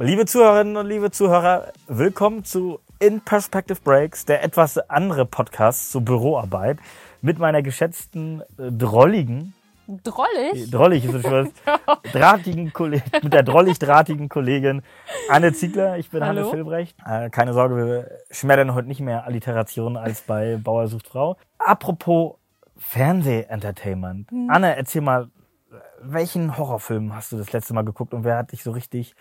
Liebe Zuhörerinnen und liebe Zuhörer, willkommen zu In Perspective Breaks, der etwas andere Podcast zur Büroarbeit mit meiner geschätzten, äh, drolligen, Drollig? drollig ist es schon, drahtigen Kollegin, mit der drollig-drahtigen Kollegin Anne Ziegler. Ich bin Hallo. Hannes Filbrecht. Äh, keine Sorge, wir schmettern heute nicht mehr Alliterationen als bei Bauer sucht Frau. Apropos Fernsehentertainment. Hm. Anne, erzähl mal, welchen Horrorfilm hast du das letzte Mal geguckt und wer hat dich so richtig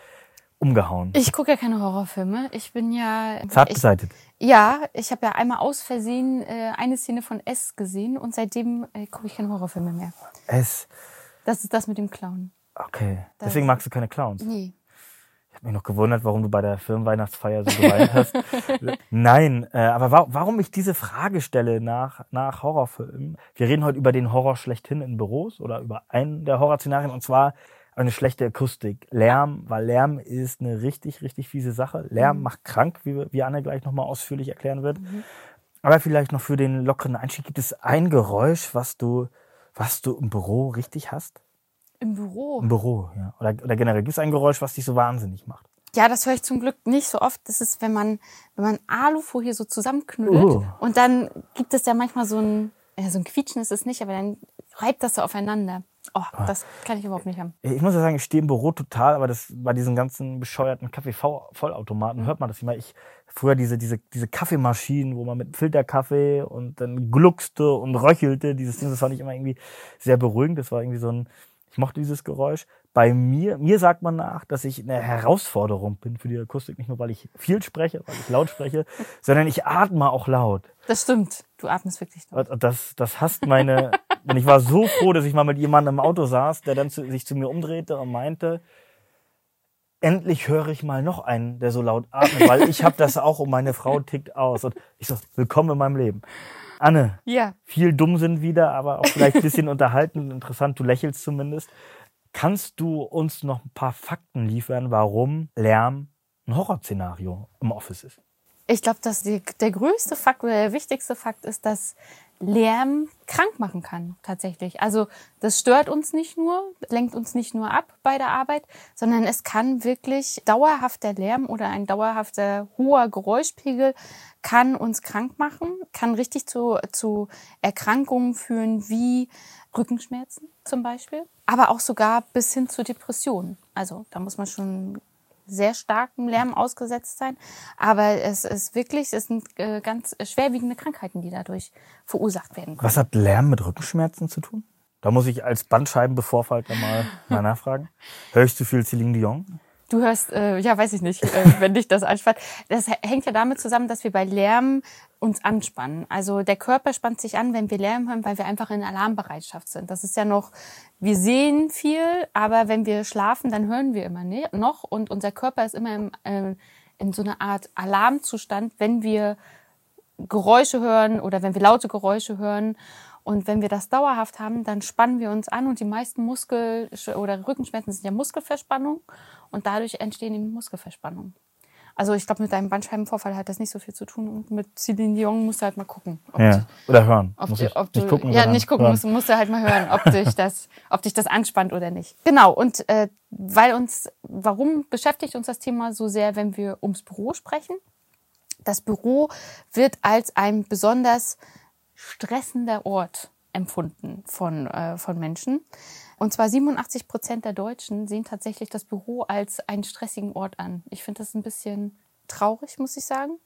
umgehauen? Ich gucke ja keine Horrorfilme. Ich bin ja. Zart beseitigt. ja, ich habe ja einmal aus Versehen äh, eine Szene von S gesehen und seitdem äh, gucke ich keine Horrorfilme mehr. Es, Das ist das mit dem Clown. okay. Das- Deswegen magst du keine Clowns. Nee. Ich habe mich noch gewundert, warum du bei der Firmenweihnachtsfeier so geweint hast. Nein, äh, aber wa warum ich diese Frage stelle nach, nach Horrorfilmen? Wir reden heute über den Horror schlechthin in Büros oder über einen der Horrorszenarien und zwar eine schlechte Akustik. Lärm, weil Lärm ist eine richtig, richtig fiese Sache. Lärm macht krank, wie, wie Anne gleich nochmal ausführlich erklären wird. Aber vielleicht noch für den lockeren Einstieg, gibt es ein Geräusch, was du, was du im Büro richtig hast? Im Büro. Im Büro, ja. Oder, oder generell, gibt es ein Geräusch, was dich so wahnsinnig macht? Ja, das höre ich zum Glück nicht so oft. Das ist, wenn man, wenn man Alufolie so zusammenknüllt Oh. und dann gibt es ja manchmal so ein, ja, so ein Quietschen ist es nicht, aber dann reibt das so aufeinander. Oh, das kann ich überhaupt nicht haben. Ich muss ja sagen, ich stehe im Büro total, aber das bei diesen ganzen bescheuerten Kaffee-Vollautomaten hört man das immer. Ich früher diese diese diese Kaffeemaschinen, wo man mit Filterkaffee und dann gluckste und röchelte, dieses Ding, das fand ich immer irgendwie sehr beruhigend. Das war irgendwie so ein ich mochte dieses Geräusch. Bei mir, mir sagt man nach, dass ich eine Herausforderung bin für die Akustik, nicht nur weil ich viel spreche, weil ich laut spreche, sondern ich atme auch laut. Das stimmt. Du atmest wirklich laut. Das, das hasst meine. und ich war so froh, dass ich mal mit jemandem im Auto saß, der dann zu, sich zu mir umdrehte und meinte, endlich höre ich mal noch einen, der so laut atmet, weil ich habe das auch und meine Frau tickt aus. Und ich so, willkommen in meinem Leben. Anne, Ja. viel Dummsinn wieder, aber auch vielleicht ein bisschen unterhaltend, interessant. Du lächelst zumindest. Kannst du uns noch ein paar Fakten liefern, warum Lärm ein Horrorszenario im Office ist? Ich glaube, dass die, der größte Fakt oder der wichtigste Fakt ist, dass Lärm krank machen kann, tatsächlich. Also das stört uns nicht nur, lenkt uns nicht nur ab bei der Arbeit, sondern es kann wirklich dauerhafter Lärm oder ein dauerhafter hoher Geräuschpegel kann uns krank machen, kann richtig zu, zu Erkrankungen führen wie Rückenschmerzen zum Beispiel, aber auch sogar bis hin zu Depressionen. Also da muss man schon sehr starkem Lärm ausgesetzt sein. Aber es ist wirklich, es sind äh, ganz schwerwiegende Krankheiten, die dadurch verursacht werden können. Was hat Lärm mit Rückenschmerzen zu tun? Da muss ich als Bandscheibenbevorfalter mal, mal nachfragen. Hör ich zu viel Celine Dion? Du hörst, äh, ja, weiß ich nicht, äh, wenn dich das anspannt. Das hängt ja damit zusammen, dass wir bei Lärm uns anspannen. Also der Körper spannt sich an, wenn wir Lärm hören, weil wir einfach in Alarmbereitschaft sind. Das ist ja noch, wir sehen viel, aber wenn wir schlafen, dann hören wir immer ne, noch und unser Körper ist immer im, äh, in so einer Art Alarmzustand, wenn wir Geräusche hören oder wenn wir laute Geräusche hören. Und wenn wir das dauerhaft haben, dann spannen wir uns an und die meisten Muskel- oder Rückenschmerzen sind ja Muskelverspannung und dadurch entstehen eben Muskelverspannungen. Also ich glaube, mit deinem Bandscheibenvorfall hat das nicht so viel zu tun und mit Celine Dion musst du halt mal gucken. Ja. Oder hören. ob, muss ich ob du, nicht gucken, ja, nicht gucken, hören. musst, musst du halt mal hören, ob dich das, ob dich das anspannt oder nicht. Genau. Und äh, weil uns, warum beschäftigt uns das Thema so sehr, wenn wir ums Büro sprechen? Das Büro wird als ein besonders stressender Ort empfunden von, äh, von Menschen. Und zwar 87 Prozent der Deutschen sehen tatsächlich das Büro als einen stressigen Ort an. Ich finde das ein bisschen traurig, muss ich sagen.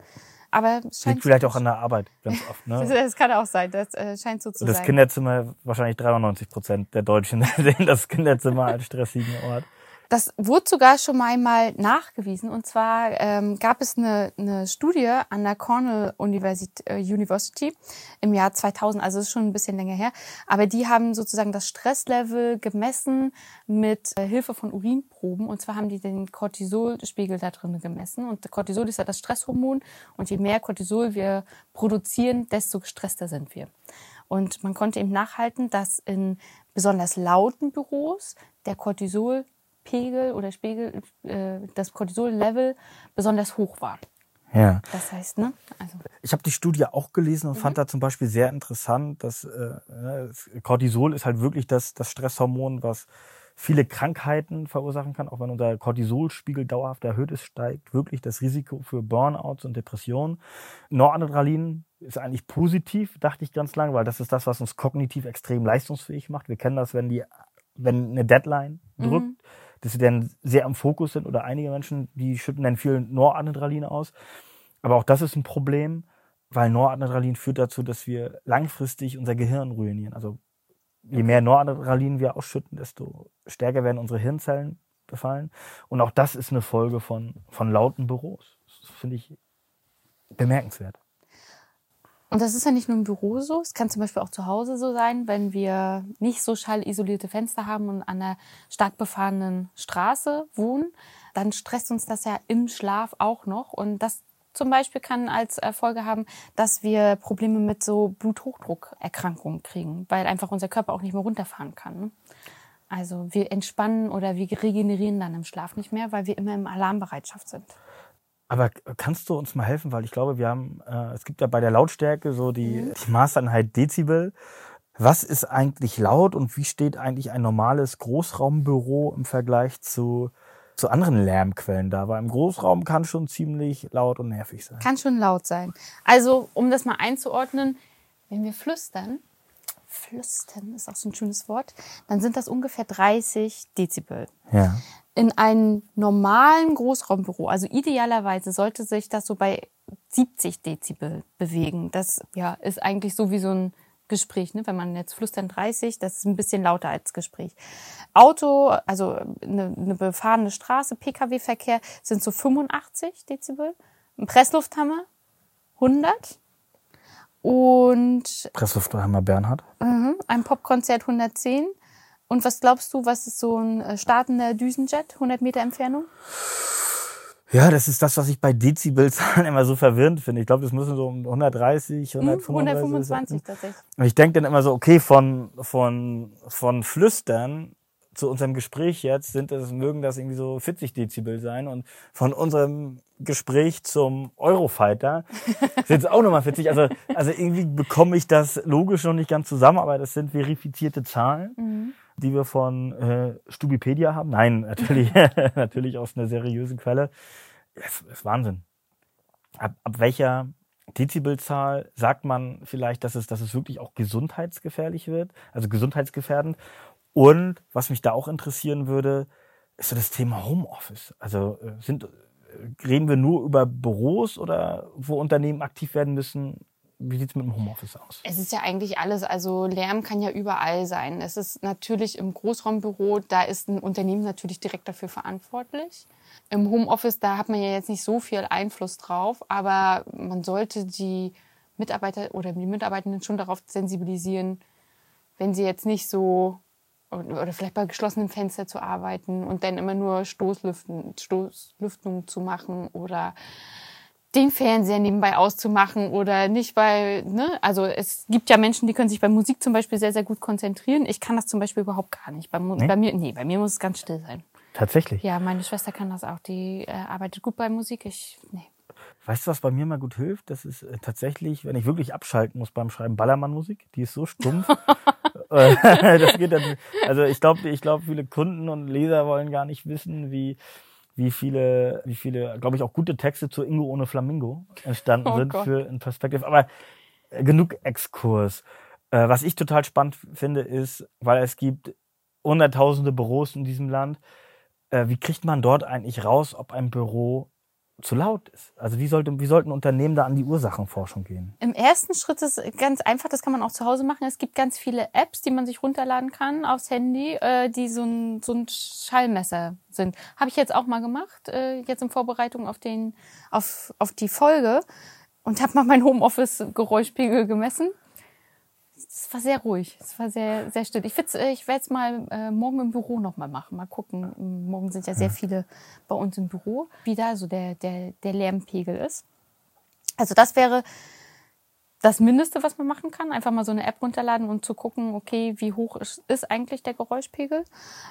Aber es scheint Liegt vielleicht auch an der Arbeit ganz oft. Ne? das kann auch sein, das äh, scheint so zu Das sein. Kinderzimmer, wahrscheinlich 93 Prozent der Deutschen sehen das Kinderzimmer als stressigen Ort. Das wurde sogar schon mal einmal nachgewiesen. Und zwar ähm, gab es eine, eine Studie an der Cornell University, äh, University im Jahr 2000, also ist schon ein bisschen länger her. Aber die haben sozusagen das Stresslevel gemessen mit äh, Hilfe von Urinproben. Und zwar haben die den Cortisolspiegel da drin gemessen. Und Cortisol ist ja das Stresshormon. Und je mehr Cortisol wir produzieren, desto gestresster sind wir. Und man konnte eben nachhalten, dass in besonders lauten Büros der Cortisolpegel oder Spiegel, äh, das Cortisol-Level besonders hoch war. Ja. Das heißt, ne? Also. Ich habe die Studie auch gelesen und mhm. fand da zum Beispiel sehr interessant, dass äh, ne, Cortisol ist halt wirklich das, das Stresshormon, was viele Krankheiten verursachen kann, auch wenn unser Cortisolspiegel dauerhaft erhöht ist, steigt wirklich das Risiko für Burnouts und Depressionen. Noradrenalin ist eigentlich positiv, dachte ich ganz lange, weil das ist das, was uns kognitiv extrem leistungsfähig macht. Wir kennen das, wenn die, wenn eine Deadline mhm. drückt, mhm. Dass sie dann sehr am Fokus sind oder einige Menschen, die schütten dann viel Noradrenalin aus. Aber auch das ist ein Problem, weil Noradrenalin führt dazu, dass wir langfristig unser Gehirn ruinieren. Also je mehr Noradrenalin wir ausschütten, desto stärker werden unsere Hirnzellen befallen. Und auch das ist eine Folge von, von lauten Büros. Das finde ich bemerkenswert. Und das ist ja nicht nur im Büro so, es kann zum Beispiel auch zu Hause so sein, wenn wir nicht so schallisolierte Fenster haben und an einer stark befahrenen Straße wohnen, dann stresst uns das ja im Schlaf auch noch. Und das zum Beispiel kann als Folge haben, dass wir Probleme mit so Bluthochdruckerkrankungen kriegen, weil einfach unser Körper auch nicht mehr runterfahren kann. Ne? Also wir entspannen oder wir regenerieren dann im Schlaf nicht mehr, weil wir immer im Alarmbereitschaft sind. Aber kannst du uns mal helfen, weil ich glaube, wir haben, äh, es gibt ja bei der Lautstärke so die, mhm. die Maßeinheit Dezibel. Was ist eigentlich laut und wie steht eigentlich ein normales Großraumbüro im Vergleich zu zu anderen Lärmquellen da, weil im Großraum kann schon ziemlich laut und nervig sein. Kann schon laut sein. Also, um das mal einzuordnen, wenn wir flüstern, flüstern ist auch so ein schönes Wort, dann sind das ungefähr 30 Dezibel. Ja. In einem normalen Großraumbüro, also idealerweise sollte sich das so bei 70 Dezibel bewegen. Das ja, ist eigentlich so wie so ein Gespräch, ne? wenn man jetzt flüstern 30, das ist ein bisschen lauter als Gespräch. Auto, also eine, eine befahrene Straße, Pkw-Verkehr sind so 85 Dezibel. Ein Presslufthammer 100. Und Presslufthammer Bernhard. Uh, ein Popkonzert 110. Und was glaubst du, was ist so ein äh, startender Düsenjet, 100 Meter Entfernung? Ja, das ist das, was ich bei Dezibelzahlen immer so verwirrend finde. Ich glaube, das müssen so um 130, 135 125 tatsächlich. Und ich denke dann immer so, okay, von, von, von Flüstern zu unserem Gespräch jetzt sind es, mögen das irgendwie so 40 Dezibel sein und von unserem Gespräch zum Eurofighter sind es auch nochmal 40. Also, also irgendwie bekomme ich das logisch noch nicht ganz zusammen, aber das sind verifizierte Zahlen. Mhm die wir von äh, Stubipedia haben. Nein, natürlich, natürlich aus einer seriösen Quelle. Das ist Wahnsinn. Ab, ab welcher Dezibelzahl sagt man vielleicht, dass es, dass es wirklich auch gesundheitsgefährlich wird, also gesundheitsgefährdend. Und was mich da auch interessieren würde, ist so das Thema Homeoffice. Also äh, sind, äh, reden wir nur über Büros oder wo Unternehmen aktiv werden müssen? Wie sieht es mit dem Homeoffice aus? Es ist ja eigentlich alles. Also Lärm kann ja überall sein. Es ist natürlich im Großraumbüro, da ist ein Unternehmen natürlich direkt dafür verantwortlich. Im Homeoffice, da hat man ja jetzt nicht so viel Einfluss drauf, aber man sollte die Mitarbeiter oder die Mitarbeitenden schon darauf sensibilisieren, wenn sie jetzt nicht so oder vielleicht bei geschlossenem Fenster zu arbeiten und dann immer nur Stoßlüften, Stoßlüftung zu machen oder den Fernseher nebenbei auszumachen oder nicht bei, ne? Also es gibt ja Menschen, die können sich bei Musik zum Beispiel sehr, sehr gut konzentrieren. Ich kann das zum Beispiel überhaupt gar nicht. Bei, nee? bei mir, nee, bei mir muss es ganz still sein. Tatsächlich? Ja, meine Schwester kann das auch. Die äh, arbeitet gut bei Musik. Ich, nee. Weißt du, was bei mir mal gut hilft? Das ist äh, tatsächlich, wenn ich wirklich abschalten muss beim Schreiben, Ballermann-Musik. Die ist so stumpf. Äh, das geht dann, also ich glaube, ich glaube, viele Kunden und Leser wollen gar nicht wissen, wie, wie viele, wie viele, glaube ich, auch gute Texte zu Ingo ohne Flamingo entstanden oh sind Gott. für ein Perspektiv. Aber äh, genug Exkurs. Äh, was ich total spannend finde, ist, weil es gibt hunderttausende Büros in diesem Land, äh, wie kriegt man dort eigentlich raus, ob ein Büro zu laut ist? Also wie, sollte, wie sollten Unternehmen da an die Ursachenforschung gehen? Im ersten Schritt ist ganz einfach, das kann man auch zu Hause machen. Es gibt ganz viele Apps, die man sich runterladen kann aufs Handy, äh, die so ein, so ein Schallmesser sind. Habe ich jetzt auch mal gemacht, äh, jetzt in Vorbereitung auf, den, auf, auf die Folge und habe mal mein Homeoffice-Geräuschpegel gemessen es war sehr ruhig. Es war sehr, sehr still. Ich, äh, ich werde es mal äh, morgen im Büro nochmal machen. Mal gucken. Morgen sind ja sehr viele bei uns im Büro, wie da so der, der, der Lärmpegel ist. Also das wäre das Mindeste, was man machen kann. Einfach mal so eine App runterladen und zu gucken, okay, wie hoch ist, ist eigentlich der Geräuschpegel.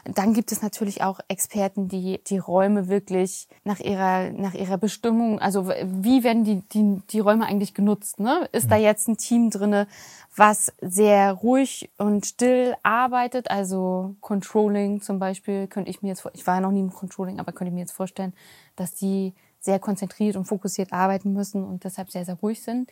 Dann gibt es natürlich auch Experten, die die Räume wirklich nach ihrer, nach ihrer Bestimmung, also wie werden die, die, die Räume eigentlich genutzt? Ne? Ist mhm. da jetzt ein Team drinne, was sehr ruhig und still arbeitet? Also Controlling zum Beispiel könnte ich mir jetzt, ich war ja noch nie im Controlling, aber könnte ich mir jetzt vorstellen, dass die sehr konzentriert und fokussiert arbeiten müssen und deshalb sehr, sehr ruhig sind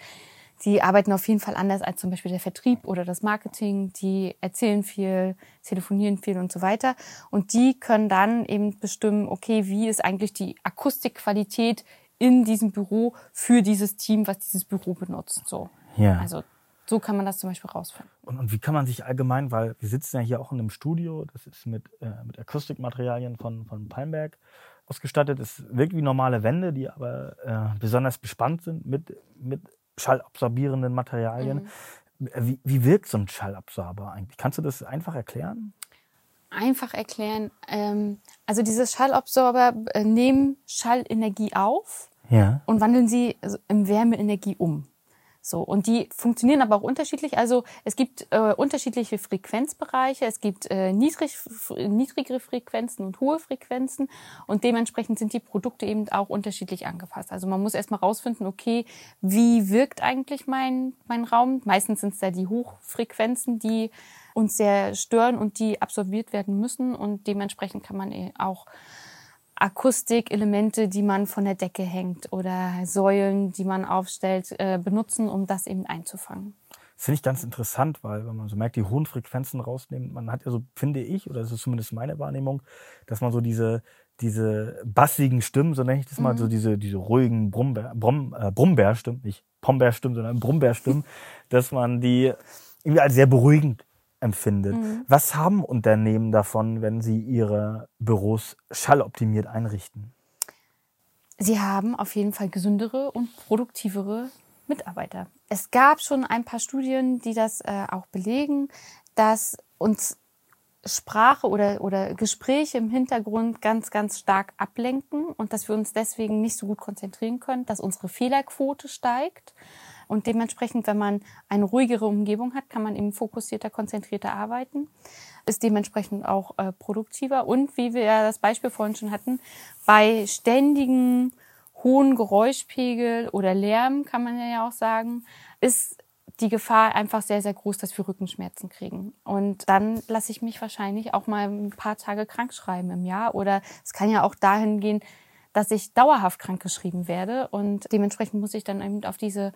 die arbeiten auf jeden Fall anders als zum Beispiel der Vertrieb oder das Marketing. Die erzählen viel, telefonieren viel und so weiter. Und die können dann eben bestimmen, okay, wie ist eigentlich die Akustikqualität in diesem Büro für dieses Team, was dieses Büro benutzt. So. Ja. Also so kann man das zum Beispiel rausfinden. Und, und wie kann man sich allgemein, weil wir sitzen ja hier auch in einem Studio, das ist mit, äh, mit Akustikmaterialien von, von Palmberg ausgestattet. Es wirkt wie normale Wände, die aber äh, besonders bespannt sind mit, mit schallabsorbierenden Materialien. Mhm. Wie, wie wirkt so ein Schallabsorber eigentlich? Kannst du das einfach erklären? Einfach erklären. Ähm, also diese Schallabsorber äh, nehmen Schallenergie auf ja. und wandeln sie in Wärmeenergie um. So, und die funktionieren aber auch unterschiedlich. Also es gibt äh, unterschiedliche Frequenzbereiche, es gibt äh, niedrig, niedrigere Frequenzen und hohe Frequenzen und dementsprechend sind die Produkte eben auch unterschiedlich angepasst. Also man muss erstmal rausfinden, okay, wie wirkt eigentlich mein, mein Raum? Meistens sind es da die Hochfrequenzen, die uns sehr stören und die absorbiert werden müssen und dementsprechend kann man eh auch Akustikelemente, die man von der Decke hängt oder Säulen, die man aufstellt, äh, benutzen, um das eben einzufangen. Das finde ich ganz interessant, weil wenn man so merkt, die hohen Frequenzen rausnehmen, man hat ja so, finde ich, oder das ist zumindest meine Wahrnehmung, dass man so diese, diese bassigen Stimmen, so nenne ich das mal, mhm. so diese, diese ruhigen Brummbär, Brumm, äh, Brummbärstimmen, nicht Pombeerstimmen, sondern Brummbärstimmen, dass man die irgendwie als sehr beruhigend empfindet. Mhm. Was haben Unternehmen davon, wenn sie ihre Büros schalloptimiert einrichten? Sie haben auf jeden Fall gesündere und produktivere Mitarbeiter. Es gab schon ein paar Studien, die das äh, auch belegen, dass uns Sprache oder, oder Gespräche im Hintergrund ganz, ganz stark ablenken und dass wir uns deswegen nicht so gut konzentrieren können, dass unsere Fehlerquote steigt. Und dementsprechend, wenn man eine ruhigere Umgebung hat, kann man eben fokussierter, konzentrierter arbeiten, ist dementsprechend auch äh, produktiver. Und wie wir ja das Beispiel vorhin schon hatten, bei ständigen hohen Geräuschpegel oder Lärm, kann man ja auch sagen, ist die Gefahr einfach sehr, sehr groß, dass wir Rückenschmerzen kriegen. Und dann lasse ich mich wahrscheinlich auch mal ein paar Tage krank schreiben im Jahr. Oder es kann ja auch dahin gehen, dass ich dauerhaft krank geschrieben werde. Und dementsprechend muss ich dann eben auf diese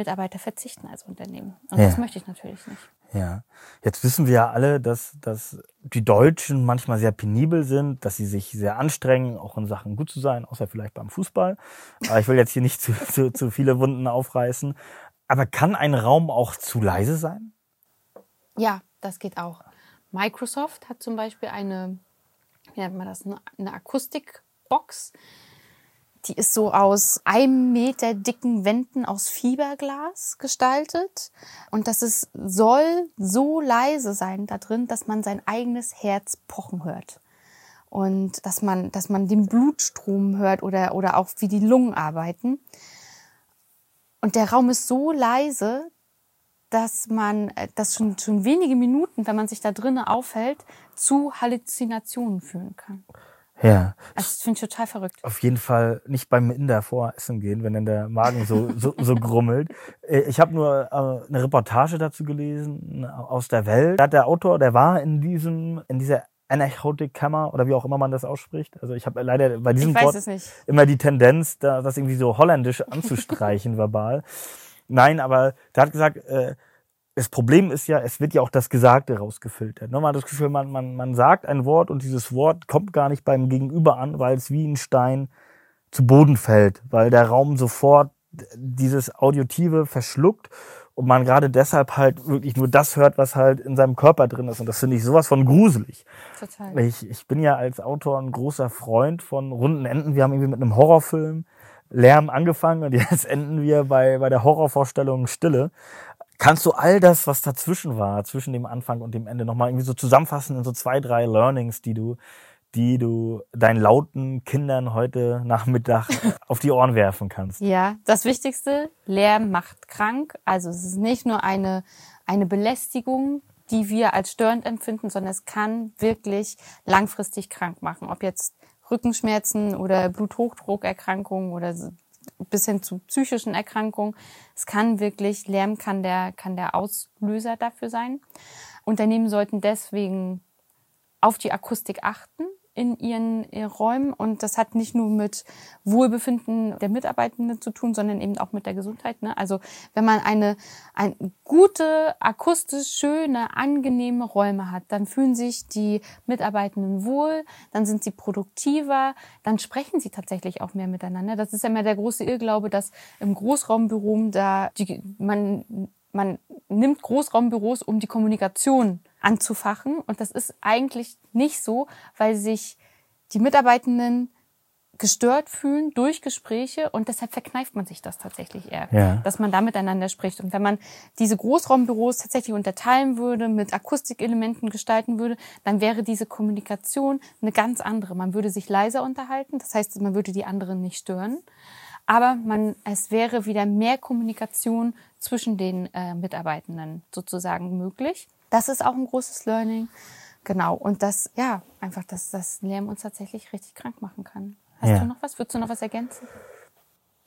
Mitarbeiter verzichten als Unternehmen. Und ja. das möchte ich natürlich nicht. Ja, jetzt wissen wir ja alle, dass, dass die Deutschen manchmal sehr penibel sind, dass sie sich sehr anstrengen, auch in Sachen gut zu sein, außer vielleicht beim Fußball. Aber ich will jetzt hier nicht zu, zu, zu viele Wunden aufreißen. Aber kann ein Raum auch zu leise sein? Ja, das geht auch. Microsoft hat zum Beispiel eine, wie nennt man das, eine Akustikbox, die ist so aus einem Meter dicken Wänden aus Fiberglas gestaltet. Und das ist, soll so leise sein da drin, dass man sein eigenes Herz pochen hört. Und dass man, dass man den Blutstrom hört oder, oder auch wie die Lungen arbeiten. Und der Raum ist so leise, dass man, äh, das schon, schon wenige Minuten, wenn man sich da drinnen aufhält, zu Halluzinationen führen kann. Ja. Also das finde ich total verrückt. Auf jeden Fall nicht beim Inder voressen gehen, wenn dann der Magen so, so, so grummelt. Äh, ich habe nur äh, eine Reportage dazu gelesen aus der Welt. Da hat der Autor, der war in diesem, in dieser Anachotic Kammer oder wie auch immer man das ausspricht. Also ich habe leider bei diesem Wort immer die Tendenz, da, das irgendwie so holländisch anzustreichen verbal. Nein, aber der hat gesagt, äh, das Problem ist ja, es wird ja auch das Gesagte rausgefiltert. Man hat das Gefühl, man, man, man sagt ein Wort und dieses Wort kommt gar nicht beim Gegenüber an, weil es wie ein Stein zu Boden fällt, weil der Raum sofort dieses Audiotive verschluckt und man gerade deshalb halt wirklich nur das hört, was halt in seinem Körper drin ist. Und das finde ich sowas von gruselig. Total. Ich, ich bin ja als Autor ein großer Freund von runden Enden. Wir haben irgendwie mit einem Horrorfilm Lärm angefangen und jetzt enden wir bei, bei der Horrorvorstellung Stille. Kannst du all das, was dazwischen war, zwischen dem Anfang und dem Ende, nochmal irgendwie so zusammenfassen in so zwei, drei Learnings, die du, die du deinen lauten Kindern heute Nachmittag auf die Ohren werfen kannst? Ja, das Wichtigste, Lärm macht krank. Also es ist nicht nur eine, eine Belästigung, die wir als störend empfinden, sondern es kann wirklich langfristig krank machen. Ob jetzt Rückenschmerzen oder Bluthochdruckerkrankungen oder bis hin zu psychischen Erkrankungen. Es kann wirklich, Lärm kann der, kann der Auslöser dafür sein. Unternehmen sollten deswegen auf die Akustik achten in ihren, ihren Räumen. Und das hat nicht nur mit Wohlbefinden der Mitarbeitenden zu tun, sondern eben auch mit der Gesundheit. Ne? Also wenn man eine, eine gute, akustisch schöne, angenehme Räume hat, dann fühlen sich die Mitarbeitenden wohl, dann sind sie produktiver, dann sprechen sie tatsächlich auch mehr miteinander. Das ist ja immer der große Irrglaube, dass im Großraumbüro da die, man man nimmt Großraumbüros, um die Kommunikation anzufachen. Und das ist eigentlich nicht so, weil sich die Mitarbeitenden gestört fühlen durch Gespräche und deshalb verkneift man sich das tatsächlich eher, ja. dass man da miteinander spricht. Und wenn man diese Großraumbüros tatsächlich unterteilen würde, mit Akustikelementen gestalten würde, dann wäre diese Kommunikation eine ganz andere. Man würde sich leiser unterhalten, das heißt, man würde die anderen nicht stören aber man, es wäre wieder mehr Kommunikation zwischen den äh, Mitarbeitenden sozusagen möglich. Das ist auch ein großes Learning. Genau. Und das, ja, einfach, dass das Lärm uns tatsächlich richtig krank machen kann. Hast ja. du noch was? Würdest du noch was ergänzen?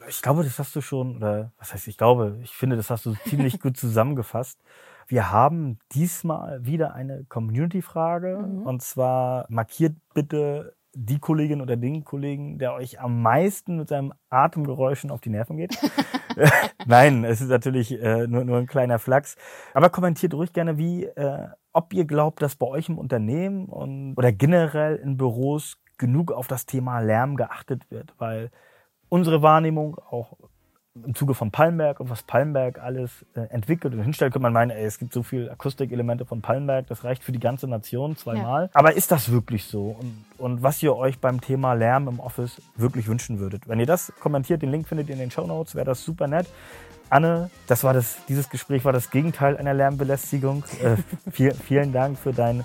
Ich glaube, das hast du schon, oder was heißt ich glaube, ich finde, das hast du ziemlich gut zusammengefasst. Wir haben diesmal wieder eine Community-Frage. Mhm. Und zwar markiert bitte die Kollegin oder den Kollegen, der euch am meisten mit seinem Atemgeräuschen auf die Nerven geht. Nein, es ist natürlich äh, nur, nur ein kleiner Flachs. Aber kommentiert ruhig gerne, wie, äh, ob ihr glaubt, dass bei euch im Unternehmen und, oder generell in Büros genug auf das Thema Lärm geachtet wird, weil unsere Wahrnehmung auch im Zuge von Palmberg und was Palmberg alles äh, entwickelt und hinstellt, könnte man meinen, ey, es gibt so viele Akustikelemente von Palmberg, das reicht für die ganze Nation zweimal. Ja. Aber ist das wirklich so? Und, und was ihr euch beim Thema Lärm im Office wirklich wünschen würdet? Wenn ihr das kommentiert, den Link findet ihr in den Show Notes, wäre das super nett. Anne, das war das, dieses Gespräch war das Gegenteil einer Lärmbelästigung. Äh, viel, vielen Dank für, dein,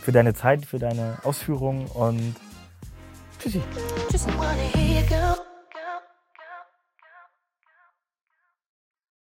für deine Zeit, für deine Ausführungen und tschüssi. Tschüssi.